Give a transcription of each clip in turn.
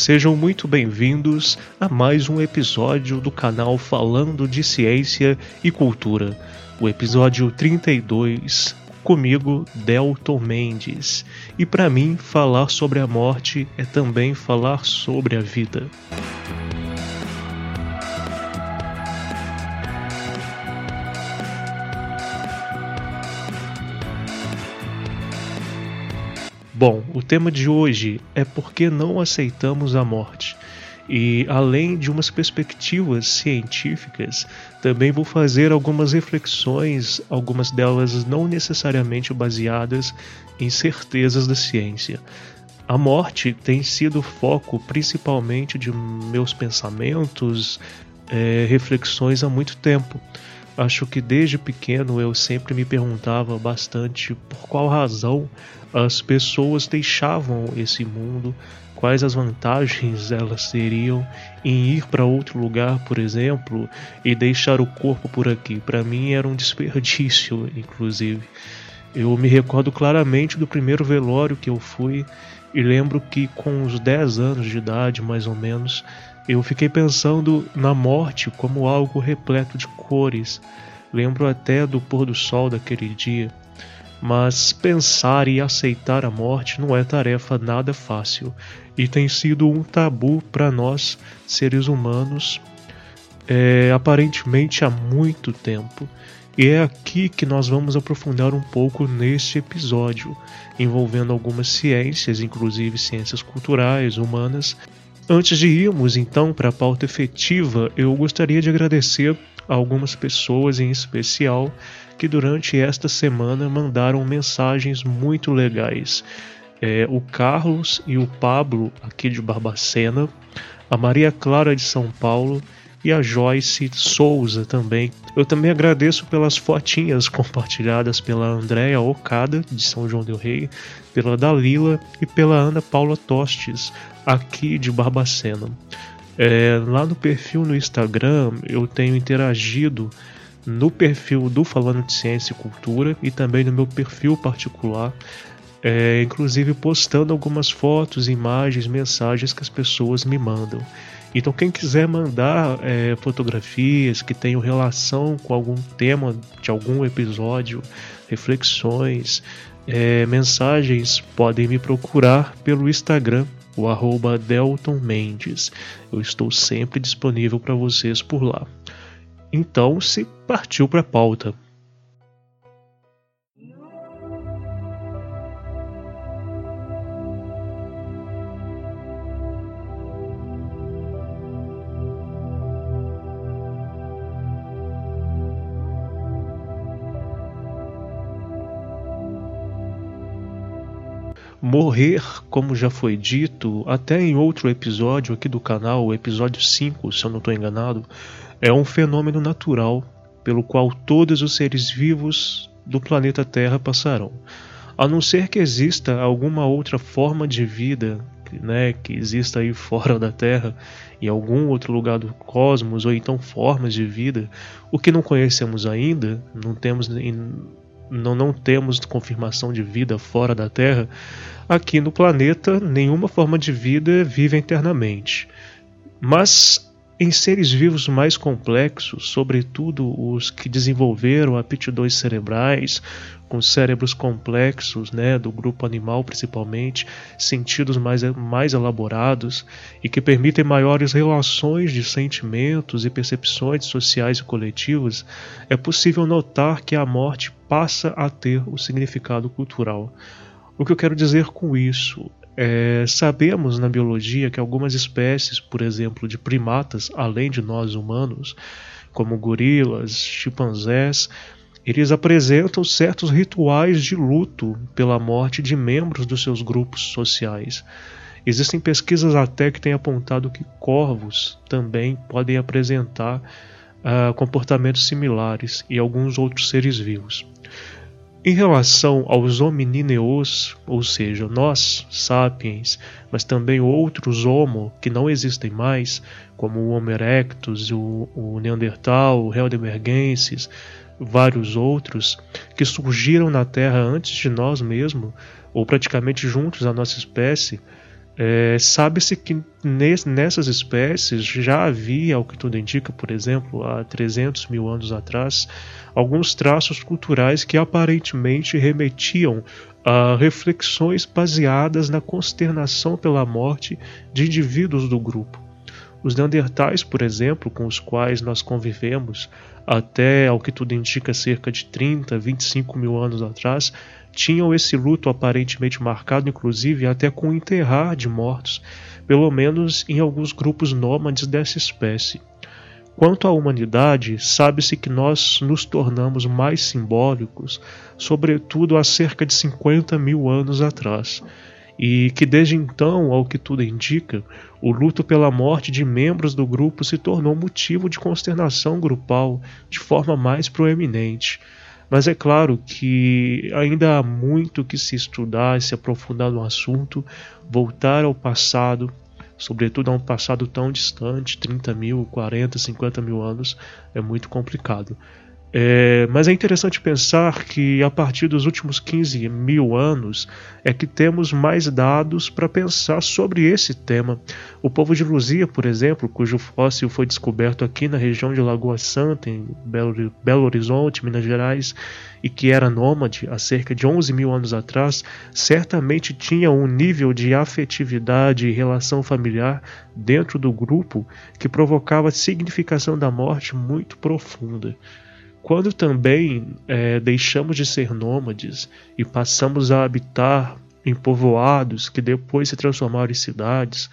Sejam muito bem-vindos a mais um episódio do canal Falando de Ciência e Cultura, o episódio 32, comigo, Delton Mendes. E para mim, falar sobre a morte é também falar sobre a vida. Bom, o tema de hoje é por que não aceitamos a morte. E além de umas perspectivas científicas, também vou fazer algumas reflexões, algumas delas não necessariamente baseadas em certezas da ciência. A morte tem sido foco principalmente de meus pensamentos, é, reflexões há muito tempo. Acho que desde pequeno eu sempre me perguntava bastante por qual razão as pessoas deixavam esse mundo, quais as vantagens elas teriam em ir para outro lugar, por exemplo, e deixar o corpo por aqui. Para mim era um desperdício, inclusive. Eu me recordo claramente do primeiro velório que eu fui e lembro que com uns 10 anos de idade, mais ou menos, eu fiquei pensando na morte como algo repleto de cores. Lembro até do pôr do sol daquele dia. Mas pensar e aceitar a morte não é tarefa nada fácil e tem sido um tabu para nós, seres humanos, é, aparentemente há muito tempo. E é aqui que nós vamos aprofundar um pouco neste episódio, envolvendo algumas ciências, inclusive ciências culturais, humanas. Antes de irmos então para a pauta efetiva, eu gostaria de agradecer a algumas pessoas em especial que durante esta semana mandaram mensagens muito legais. É, o Carlos e o Pablo, aqui de Barbacena, a Maria Clara de São Paulo e a Joyce Souza também. Eu também agradeço pelas fotinhas compartilhadas pela Andréa Okada, de São João del Rei, pela Dalila e pela Ana Paula Tostes, aqui de Barbacena. É, lá no perfil no Instagram eu tenho interagido no perfil do Falando de Ciência e Cultura e também no meu perfil particular, é, inclusive postando algumas fotos, imagens, mensagens que as pessoas me mandam. Então, quem quiser mandar é, fotografias que tenham relação com algum tema de algum episódio, reflexões, é, mensagens, podem me procurar pelo Instagram, o arroba Delton Mendes. Eu estou sempre disponível para vocês por lá. Então se partiu para a pauta. Morrer, como já foi dito, até em outro episódio aqui do canal, o episódio 5, se eu não estou enganado, é um fenômeno natural pelo qual todos os seres vivos do planeta Terra passarão. A não ser que exista alguma outra forma de vida né, que exista aí fora da Terra, em algum outro lugar do cosmos, ou então formas de vida, o que não conhecemos ainda, não temos, não, não temos confirmação de vida fora da Terra, aqui no planeta nenhuma forma de vida vive eternamente. Mas em seres vivos mais complexos, sobretudo os que desenvolveram aptidões cerebrais, com cérebros complexos, né, do grupo animal principalmente, sentidos mais, mais elaborados e que permitem maiores relações de sentimentos e percepções sociais e coletivas, é possível notar que a morte passa a ter o significado cultural. O que eu quero dizer com isso é, sabemos na biologia que algumas espécies, por exemplo, de primatas, além de nós humanos, como gorilas, chimpanzés, eles apresentam certos rituais de luto pela morte de membros dos seus grupos sociais. Existem pesquisas até que têm apontado que corvos também podem apresentar uh, comportamentos similares e alguns outros seres vivos. Em relação aos hominineus, ou seja, nós, sapiens, mas também outros homo que não existem mais, como o Homo erectus, o, o Neandertal, o Heidelbergensis, vários outros, que surgiram na Terra antes de nós mesmos, ou praticamente juntos à nossa espécie, é, Sabe-se que nessas espécies já havia, o que tudo indica, por exemplo, há 300 mil anos atrás, alguns traços culturais que aparentemente remetiam a reflexões baseadas na consternação pela morte de indivíduos do grupo. Os Neandertais, por exemplo, com os quais nós convivemos até, ao que tudo indica, cerca de 30, 25 mil anos atrás, tinham esse luto aparentemente marcado, inclusive até com o enterrar de mortos, pelo menos em alguns grupos nômades dessa espécie. Quanto à humanidade, sabe-se que nós nos tornamos mais simbólicos, sobretudo há cerca de 50 mil anos atrás, e que desde então, ao que tudo indica, o luto pela morte de membros do grupo se tornou motivo de consternação grupal de forma mais proeminente. Mas é claro que ainda há muito que se estudar e se aprofundar no assunto, voltar ao passado, sobretudo a um passado tão distante 30 mil, 40, 50 mil anos é muito complicado. É, mas é interessante pensar que a partir dos últimos 15 mil anos é que temos mais dados para pensar sobre esse tema. O povo de Luzia, por exemplo, cujo fóssil foi descoberto aqui na região de Lagoa Santa, em Belo, Belo Horizonte, Minas Gerais, e que era nômade há cerca de 11 mil anos atrás, certamente tinha um nível de afetividade e relação familiar dentro do grupo que provocava significação da morte muito profunda. Quando também é, deixamos de ser nômades e passamos a habitar em povoados que depois se transformaram em cidades,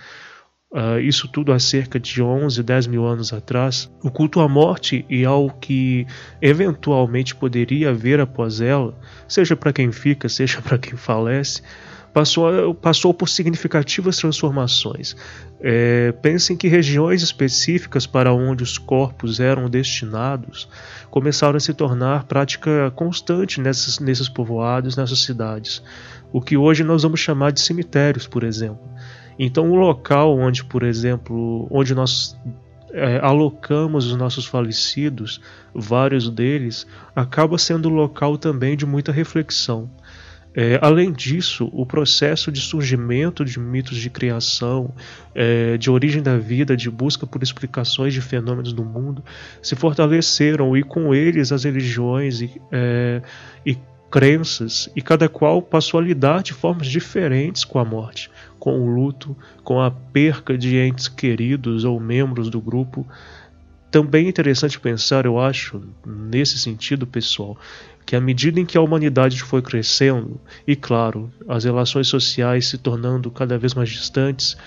uh, isso tudo há cerca de 11, 10 mil anos atrás, o culto à morte e ao que eventualmente poderia haver após ela, seja para quem fica, seja para quem falece, passou, passou por significativas transformações. É, pensem que regiões específicas para onde os corpos eram destinados começaram a se tornar prática constante nesses, nesses povoados, nessas cidades, o que hoje nós vamos chamar de cemitérios, por exemplo. Então, o local onde, por exemplo, onde nós é, alocamos os nossos falecidos, vários deles, acaba sendo local também de muita reflexão. É, além disso, o processo de surgimento de mitos de criação, é, de origem da vida, de busca por explicações de fenômenos do mundo, se fortaleceram e com eles as religiões e, é, e crenças, e cada qual passou a lidar de formas diferentes com a morte, com o luto, com a perca de entes queridos ou membros do grupo. Também é interessante pensar, eu acho, nesse sentido, pessoal, que à medida em que a humanidade foi crescendo, e claro, as relações sociais se tornando cada vez mais distantes,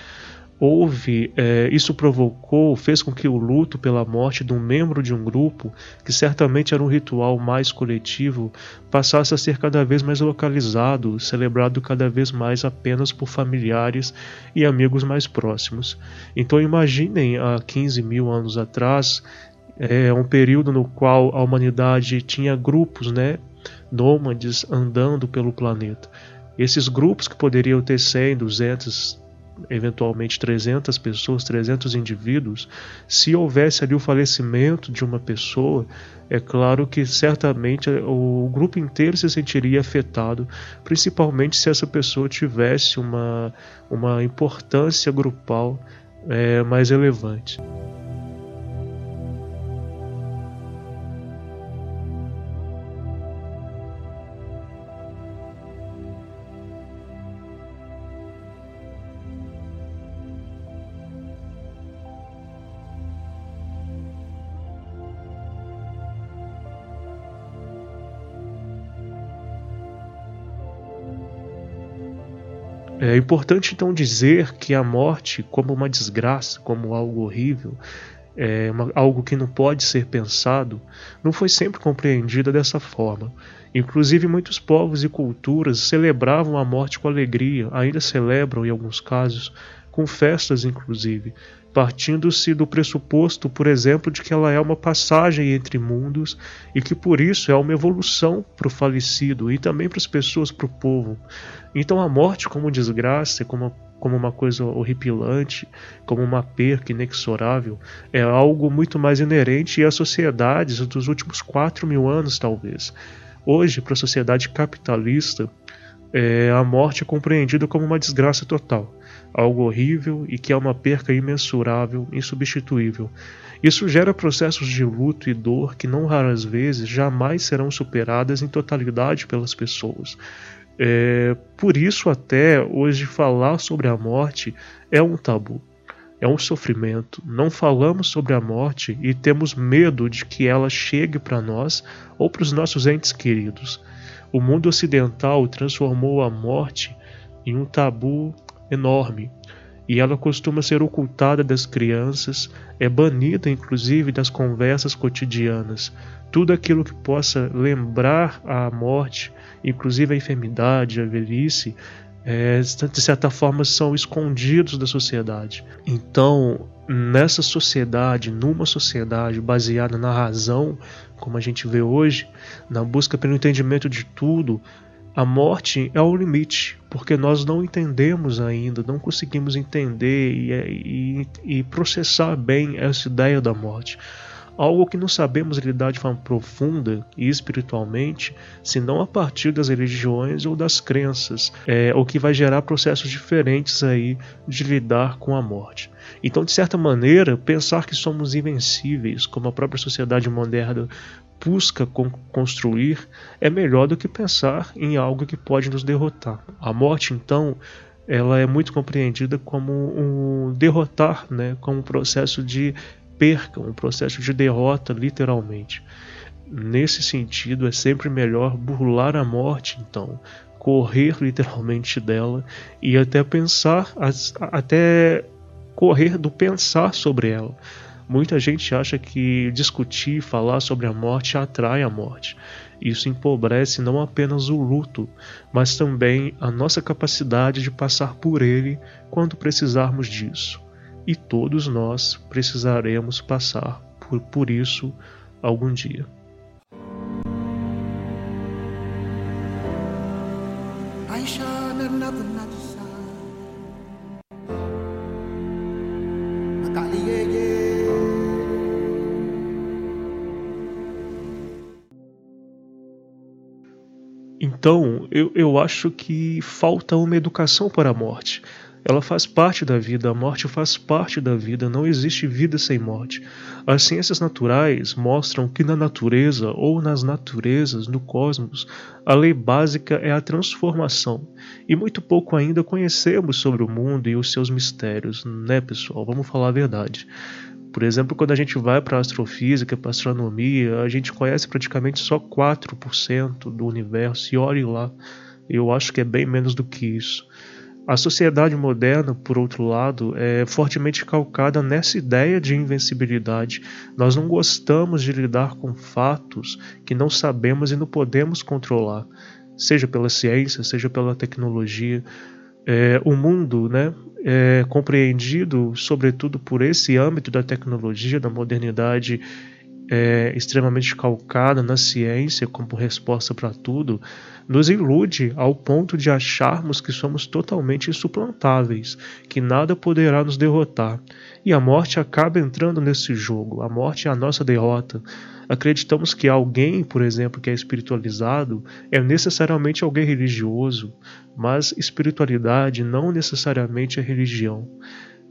houve, é, isso provocou, fez com que o luto pela morte de um membro de um grupo, que certamente era um ritual mais coletivo, passasse a ser cada vez mais localizado, celebrado cada vez mais apenas por familiares e amigos mais próximos. Então imaginem há 15 mil anos atrás é um período no qual a humanidade tinha grupos, né, nômades andando pelo planeta. Esses grupos que poderiam ter 100, 200, eventualmente 300 pessoas, 300 indivíduos, se houvesse ali o falecimento de uma pessoa, é claro que certamente o grupo inteiro se sentiria afetado, principalmente se essa pessoa tivesse uma, uma importância grupal é, mais relevante. É importante então dizer que a morte, como uma desgraça, como algo horrível, é uma, algo que não pode ser pensado, não foi sempre compreendida dessa forma. Inclusive, muitos povos e culturas celebravam a morte com alegria, ainda celebram em alguns casos, com festas inclusive, partindo-se do pressuposto, por exemplo, de que ela é uma passagem entre mundos e que por isso é uma evolução para o falecido e também para as pessoas, para o povo. Então a morte como desgraça, como, como uma coisa horripilante, como uma perca inexorável, é algo muito mais inerente às sociedades dos últimos quatro mil anos, talvez. Hoje, para a sociedade capitalista, é, a morte é compreendida como uma desgraça total algo horrível e que é uma perca imensurável, insubstituível. Isso gera processos de luto e dor que não raras vezes jamais serão superadas em totalidade pelas pessoas. É, por isso até hoje falar sobre a morte é um tabu. É um sofrimento. Não falamos sobre a morte e temos medo de que ela chegue para nós ou para os nossos entes queridos. O mundo ocidental transformou a morte em um tabu enorme e ela costuma ser ocultada das crianças, é banida inclusive das conversas cotidianas. Tudo aquilo que possa lembrar a morte, inclusive a enfermidade, a velhice, é, de certa forma são escondidos da sociedade. Então, nessa sociedade, numa sociedade baseada na razão, como a gente vê hoje, na busca pelo entendimento de tudo, a morte é o limite, porque nós não entendemos ainda, não conseguimos entender e, e, e, processar bem essa ideia da morte. Algo que não sabemos lidar de forma profunda e espiritualmente, senão a partir das religiões ou das crenças, é, o que vai gerar processos diferentes aí de lidar com a morte. Então, de certa maneira, pensar que somos invencíveis, como a própria sociedade moderna busca construir é melhor do que pensar em algo que pode nos derrotar. A morte, então, ela é muito compreendida como um derrotar, né, como um processo de perca, um processo de derrota, literalmente. Nesse sentido, é sempre melhor burlar a morte, então, correr literalmente dela e até pensar, até correr do pensar sobre ela. Muita gente acha que discutir, falar sobre a morte atrai a morte. Isso empobrece não apenas o luto, mas também a nossa capacidade de passar por ele quando precisarmos disso. E todos nós precisaremos passar por, por isso algum dia. Então, eu, eu acho que falta uma educação para a morte. Ela faz parte da vida, a morte faz parte da vida, não existe vida sem morte. As ciências naturais mostram que na natureza ou nas naturezas, no cosmos, a lei básica é a transformação. E muito pouco ainda conhecemos sobre o mundo e os seus mistérios, né, pessoal? Vamos falar a verdade. Por exemplo, quando a gente vai para astrofísica, para astronomia, a gente conhece praticamente só 4% do universo, e olhe lá, eu acho que é bem menos do que isso. A sociedade moderna, por outro lado, é fortemente calcada nessa ideia de invencibilidade. Nós não gostamos de lidar com fatos que não sabemos e não podemos controlar, seja pela ciência, seja pela tecnologia. É, o mundo né, é compreendido, sobretudo por esse âmbito da tecnologia, da modernidade é, extremamente calcada na ciência como resposta para tudo, nos ilude ao ponto de acharmos que somos totalmente insuplantáveis, que nada poderá nos derrotar. E a morte acaba entrando nesse jogo, a morte é a nossa derrota. Acreditamos que alguém, por exemplo, que é espiritualizado, é necessariamente alguém religioso, mas espiritualidade não necessariamente é religião.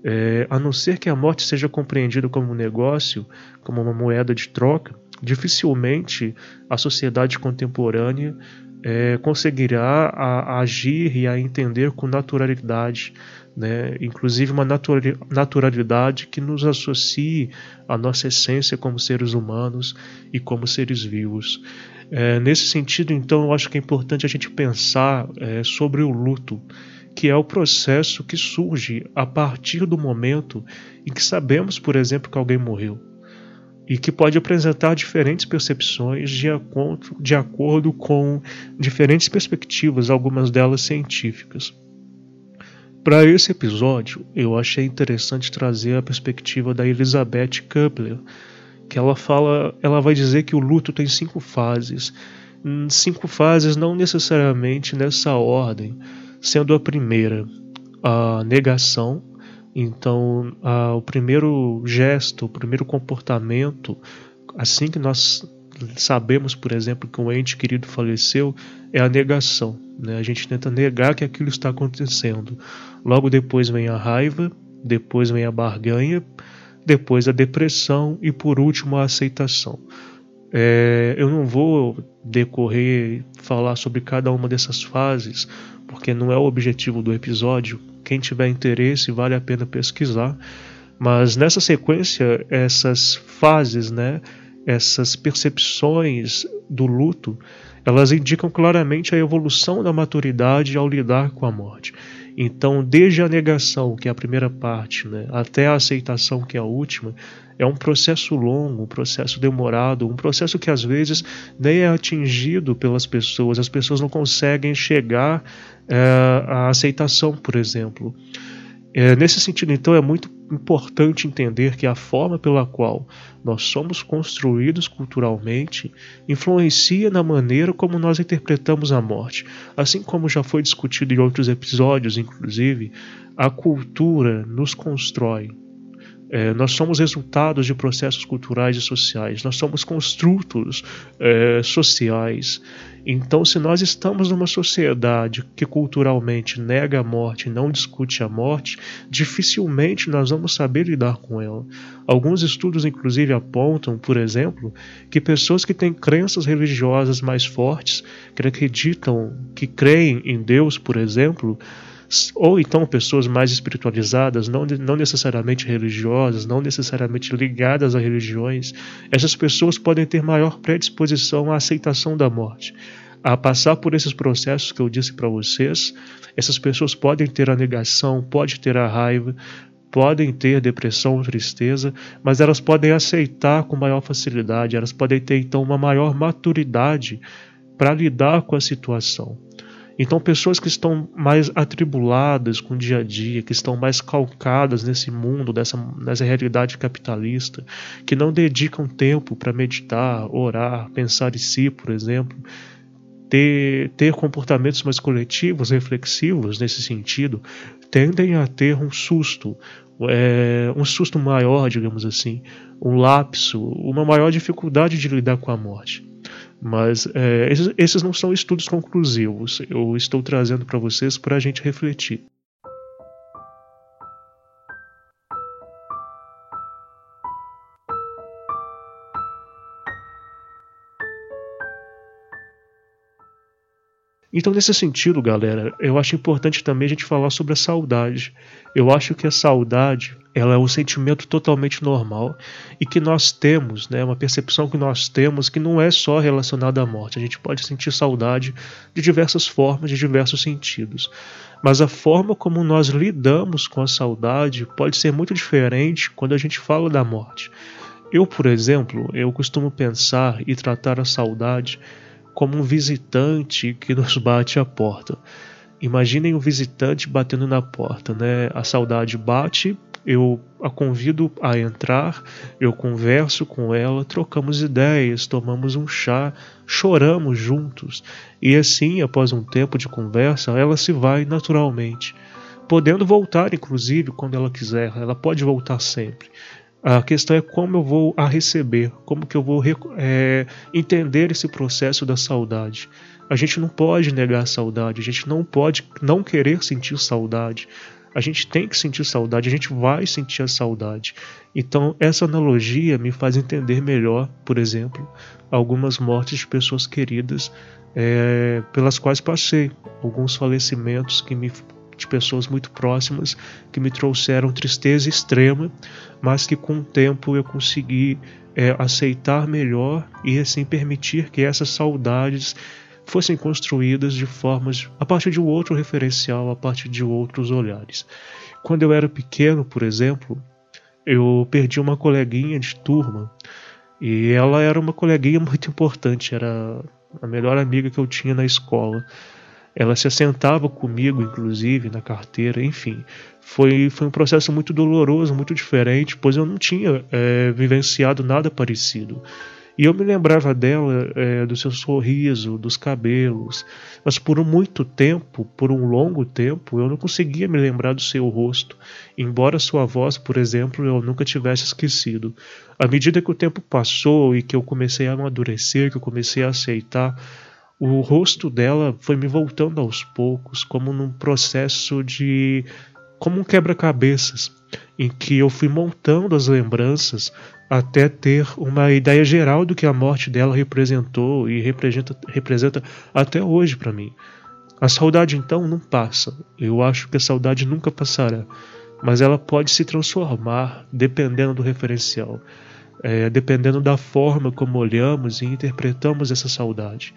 É, a não ser que a morte seja compreendida como um negócio, como uma moeda de troca, dificilmente a sociedade contemporânea é, conseguirá a, a agir e a entender com naturalidade né? inclusive uma naturalidade que nos associe à nossa essência como seres humanos e como seres vivos. É, nesse sentido, então, eu acho que é importante a gente pensar é, sobre o luto que é o processo que surge a partir do momento em que sabemos, por exemplo, que alguém morreu e que pode apresentar diferentes percepções de acordo, de acordo com diferentes perspectivas, algumas delas científicas. Para esse episódio, eu achei interessante trazer a perspectiva da Elizabeth Kubler, que ela fala, ela vai dizer que o luto tem cinco fases, hum, cinco fases não necessariamente nessa ordem, sendo a primeira a negação, então a, o primeiro gesto, o primeiro comportamento, assim que nós sabemos, por exemplo, que um ente querido faleceu, é a negação. Né? A gente tenta negar que aquilo está acontecendo. Logo depois vem a raiva, depois vem a barganha, depois a depressão e por último a aceitação. É, eu não vou decorrer falar sobre cada uma dessas fases, porque não é o objetivo do episódio. Quem tiver interesse, vale a pena pesquisar. Mas nessa sequência, essas fases, né, essas percepções do luto, elas indicam claramente a evolução da maturidade ao lidar com a morte. Então, desde a negação, que é a primeira parte, né, até a aceitação, que é a última, é um processo longo, um processo demorado, um processo que às vezes nem é atingido pelas pessoas, as pessoas não conseguem chegar é, à aceitação, por exemplo. É, nesse sentido, então, é muito importante entender que a forma pela qual nós somos construídos culturalmente influencia na maneira como nós interpretamos a morte. Assim como já foi discutido em outros episódios, inclusive, a cultura nos constrói, é, nós somos resultados de processos culturais e sociais, nós somos construtos é, sociais. Então, se nós estamos numa sociedade que culturalmente nega a morte não discute a morte, dificilmente nós vamos saber lidar com ela. Alguns estudos, inclusive, apontam, por exemplo, que pessoas que têm crenças religiosas mais fortes, que acreditam, que creem em Deus, por exemplo, ou então pessoas mais espiritualizadas, não, não necessariamente religiosas, não necessariamente ligadas a religiões, essas pessoas podem ter maior predisposição à aceitação da morte. A passar por esses processos que eu disse para vocês, essas pessoas podem ter a negação, pode ter a raiva, podem ter depressão, tristeza, mas elas podem aceitar com maior facilidade, elas podem ter então uma maior maturidade para lidar com a situação. Então, pessoas que estão mais atribuladas com o dia a dia, que estão mais calcadas nesse mundo, dessa, nessa realidade capitalista, que não dedicam tempo para meditar, orar, pensar em si, por exemplo, ter, ter comportamentos mais coletivos, reflexivos nesse sentido, tendem a ter um susto, é, um susto maior, digamos assim, um lapso, uma maior dificuldade de lidar com a morte. Mas é, esses, esses não são estudos conclusivos. Eu estou trazendo para vocês para a gente refletir. Então, nesse sentido, galera, eu acho importante também a gente falar sobre a saudade. Eu acho que a saudade ela é um sentimento totalmente normal e que nós temos, né, uma percepção que nós temos que não é só relacionada à morte. A gente pode sentir saudade de diversas formas, de diversos sentidos. Mas a forma como nós lidamos com a saudade pode ser muito diferente quando a gente fala da morte. Eu, por exemplo, eu costumo pensar e tratar a saudade como um visitante que nos bate à porta. Imaginem o um visitante batendo na porta, né? A saudade bate, eu a convido a entrar, eu converso com ela, trocamos ideias, tomamos um chá, choramos juntos. E assim, após um tempo de conversa, ela se vai naturalmente, podendo voltar inclusive quando ela quiser. Ela pode voltar sempre. A questão é como eu vou a receber, como que eu vou é, entender esse processo da saudade. A gente não pode negar a saudade, a gente não pode não querer sentir saudade. A gente tem que sentir saudade, a gente vai sentir a saudade. Então, essa analogia me faz entender melhor, por exemplo, algumas mortes de pessoas queridas é, pelas quais passei, alguns falecimentos que me de pessoas muito próximas que me trouxeram tristeza extrema, mas que com o tempo eu consegui é, aceitar melhor e assim permitir que essas saudades fossem construídas de formas a partir de um outro referencial, a partir de outros olhares. Quando eu era pequeno, por exemplo, eu perdi uma coleguinha de turma e ela era uma coleguinha muito importante, era a melhor amiga que eu tinha na escola. Ela se assentava comigo, inclusive, na carteira, enfim. Foi, foi um processo muito doloroso, muito diferente, pois eu não tinha é, vivenciado nada parecido. E eu me lembrava dela, é, do seu sorriso, dos cabelos, mas por muito tempo, por um longo tempo, eu não conseguia me lembrar do seu rosto, embora sua voz, por exemplo, eu nunca tivesse esquecido. À medida que o tempo passou e que eu comecei a amadurecer, que eu comecei a aceitar, o rosto dela foi me voltando aos poucos, como num processo de. como um quebra-cabeças, em que eu fui montando as lembranças até ter uma ideia geral do que a morte dela representou e representa, representa até hoje para mim. A saudade então não passa. Eu acho que a saudade nunca passará, mas ela pode se transformar dependendo do referencial, é, dependendo da forma como olhamos e interpretamos essa saudade.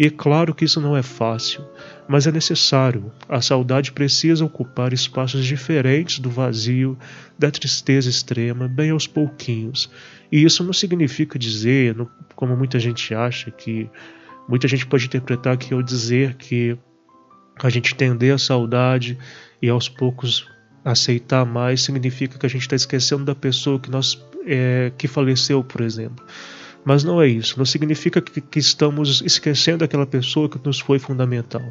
E é claro que isso não é fácil, mas é necessário. A saudade precisa ocupar espaços diferentes do vazio, da tristeza extrema, bem aos pouquinhos. E isso não significa dizer, como muita gente acha, que muita gente pode interpretar que eu dizer que a gente entender a saudade e aos poucos aceitar mais significa que a gente está esquecendo da pessoa que nós é, que faleceu, por exemplo. Mas não é isso. Não significa que, que, estamos esquecendo aquela pessoa que nos foi fundamental.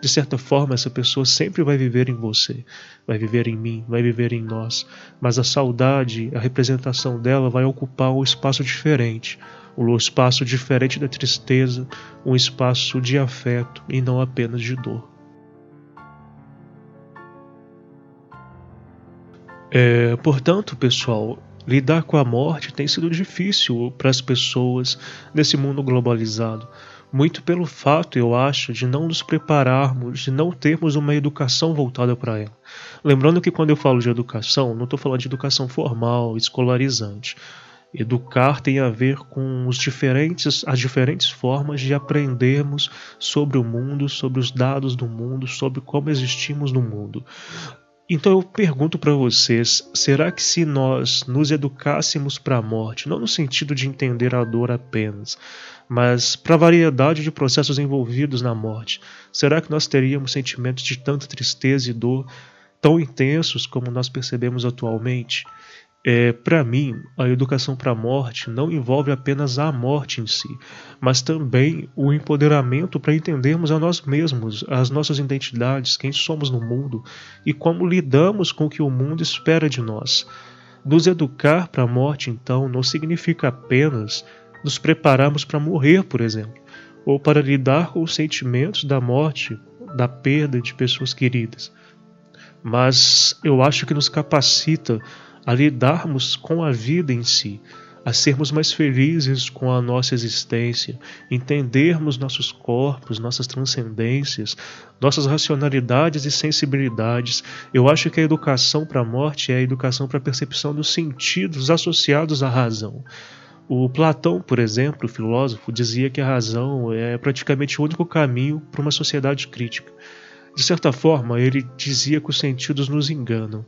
De certa forma, essa pessoa sempre vai viver em você, vai viver em mim, vai viver em nós. Mas a saudade, a representação dela vai ocupar um espaço diferente. Um espaço diferente da tristeza, um espaço de afeto e não apenas de dor. É, portanto, pessoal, Lidar com a morte tem sido difícil para as pessoas nesse mundo globalizado. Muito pelo fato, eu acho, de não nos prepararmos, de não termos uma educação voltada para ela. Lembrando que quando eu falo de educação, não estou falando de educação formal, escolarizante. Educar tem a ver com os diferentes, as diferentes formas de aprendermos sobre o mundo, sobre os dados do mundo, sobre como existimos no mundo. Então eu pergunto para vocês: será que se nós nos educássemos para a morte, não no sentido de entender a dor apenas, mas para a variedade de processos envolvidos na morte, será que nós teríamos sentimentos de tanta tristeza e dor tão intensos como nós percebemos atualmente? É, para mim, a educação para a morte não envolve apenas a morte em si, mas também o empoderamento para entendermos a nós mesmos, as nossas identidades, quem somos no mundo e como lidamos com o que o mundo espera de nós. Nos educar para a morte, então, não significa apenas nos prepararmos para morrer, por exemplo, ou para lidar com os sentimentos da morte, da perda de pessoas queridas. Mas eu acho que nos capacita a lidarmos com a vida em si, a sermos mais felizes com a nossa existência, entendermos nossos corpos, nossas transcendências, nossas racionalidades e sensibilidades. Eu acho que a educação para a morte é a educação para a percepção dos sentidos associados à razão. O Platão, por exemplo, o filósofo, dizia que a razão é praticamente o único caminho para uma sociedade crítica. De certa forma, ele dizia que os sentidos nos enganam.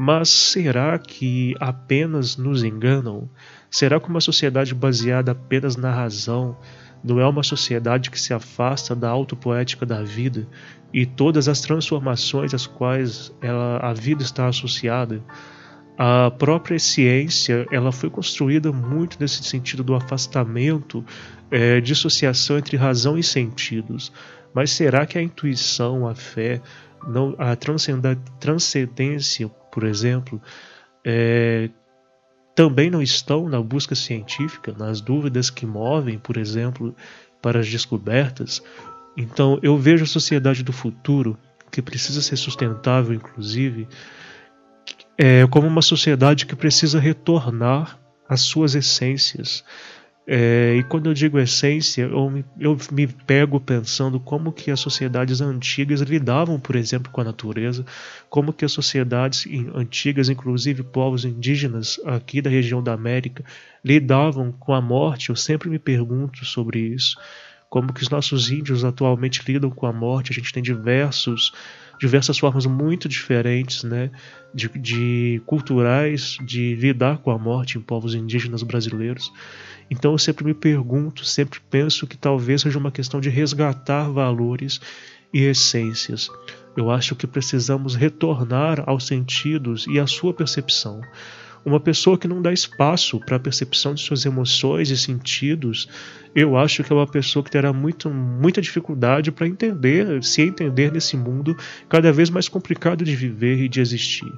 Mas será que apenas nos enganam? Será que uma sociedade baseada apenas na razão não é uma sociedade que se afasta da autopoética da vida e todas as transformações às quais ela, a vida está associada? A própria ciência ela foi construída muito nesse sentido do afastamento, é, dissociação entre razão e sentidos. Mas será que a intuição, a fé, não, a transcendência por exemplo, é, também não estão na busca científica, nas dúvidas que movem, por exemplo, para as descobertas. Então, eu vejo a sociedade do futuro, que precisa ser sustentável, inclusive, é, como uma sociedade que precisa retornar às suas essências, é, e quando eu digo essência, eu me, eu me pego pensando como que as sociedades antigas lidavam, por exemplo, com a natureza, como que as sociedades antigas, inclusive povos indígenas aqui da região da América, lidavam com a morte. Eu sempre me pergunto sobre isso. como que os nossos índios atualmente lidam com a morte. A gente tem diversos diversas formas muito diferentes, né, de, de culturais de lidar com a morte em povos indígenas brasileiros. Então eu sempre me pergunto, sempre penso que talvez seja uma questão de resgatar valores e essências. Eu acho que precisamos retornar aos sentidos e à sua percepção. Uma pessoa que não dá espaço para a percepção de suas emoções e sentidos, eu acho que é uma pessoa que terá muito, muita dificuldade para entender, se entender nesse mundo cada vez mais complicado de viver e de existir.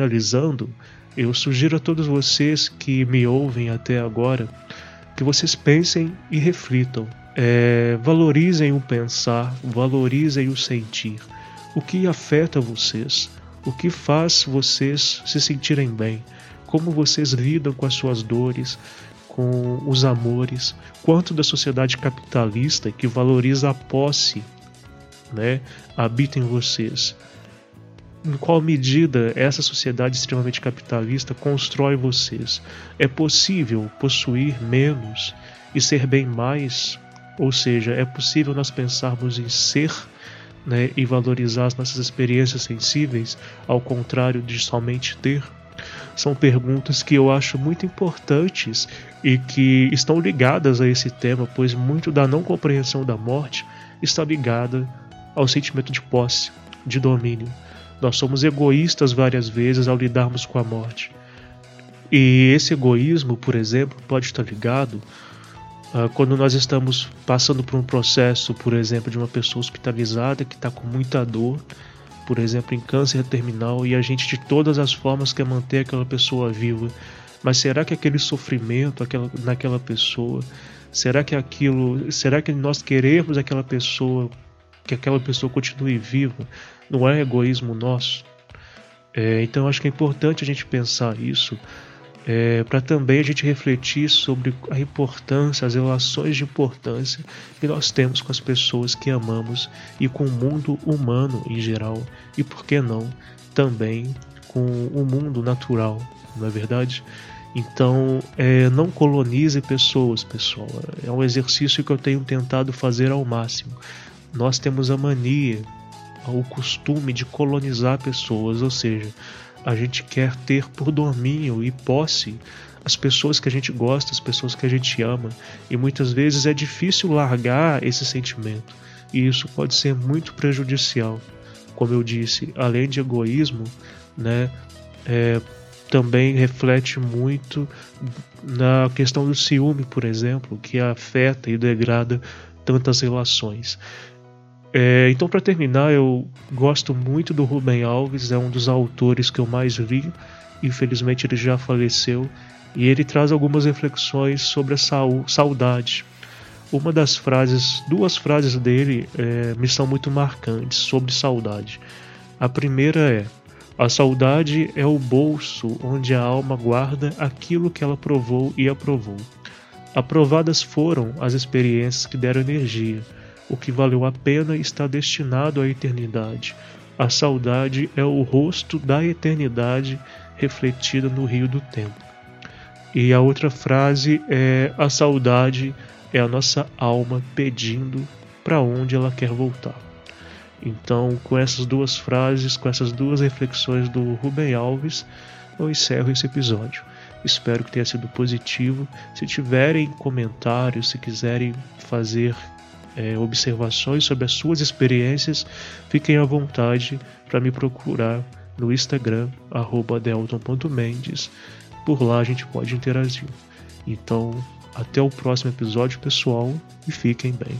Finalizando, eu sugiro a todos vocês que me ouvem até agora que vocês pensem e reflitam. É, valorizem o pensar, valorizem o sentir. O que afeta vocês? O que faz vocês se sentirem bem? Como vocês lidam com as suas dores, com os amores? Quanto da sociedade capitalista que valoriza a posse né, habita em vocês? Em qual medida essa sociedade extremamente capitalista constrói vocês. É possível possuir menos e ser bem mais? Ou seja, é possível nós pensarmos em ser né, e valorizar as nossas experiências sensíveis, ao contrário de somente ter? São perguntas que eu acho muito importantes e que estão ligadas a esse tema, pois muito da não compreensão da morte está ligada ao sentimento de posse, de domínio. Nós somos egoístas várias vezes ao lidarmos com a morte. E esse egoísmo, por exemplo, pode estar ligado uh, quando nós estamos passando por um processo, por exemplo, de uma pessoa hospitalizada que está com muita dor, por exemplo, em câncer terminal, e a gente de todas as formas quer manter aquela pessoa viva. Mas será que aquele sofrimento aquela, naquela pessoa, será que aquilo, será que nós queremos aquela pessoa que aquela pessoa continue viva, não é egoísmo nosso. É, então acho que é importante a gente pensar isso é, para também a gente refletir sobre a importância, as relações de importância que nós temos com as pessoas que amamos e com o mundo humano em geral e por que não também com o mundo natural, não é verdade? Então, é, não colonize pessoas, pessoal. É um exercício que eu tenho tentado fazer ao máximo nós temos a mania, o costume de colonizar pessoas, ou seja, a gente quer ter por domínio e posse as pessoas que a gente gosta, as pessoas que a gente ama, e muitas vezes é difícil largar esse sentimento, e isso pode ser muito prejudicial. Como eu disse, além de egoísmo, né, é, também reflete muito na questão do ciúme, por exemplo, que afeta e degrada tantas relações. É, então, para terminar, eu gosto muito do Rubem Alves, é um dos autores que eu mais li. Infelizmente, ele já faleceu. E ele traz algumas reflexões sobre a saudade. Uma das frases, duas frases dele é, me são muito marcantes sobre saudade. A primeira é: A saudade é o bolso onde a alma guarda aquilo que ela provou e aprovou. Aprovadas foram as experiências que deram energia o que valeu a pena está destinado à eternidade. A saudade é o rosto da eternidade refletida no rio do tempo. E a outra frase é: a saudade é a nossa alma pedindo para onde ela quer voltar. Então, com essas duas frases, com essas duas reflexões do Rubem Alves, eu encerro esse episódio. Espero que tenha sido positivo. Se tiverem comentários, se quiserem fazer é, observações sobre as suas experiências, fiquem à vontade para me procurar no Instagram, delton.mendes. Por lá a gente pode interagir. Então, até o próximo episódio, pessoal, e fiquem bem.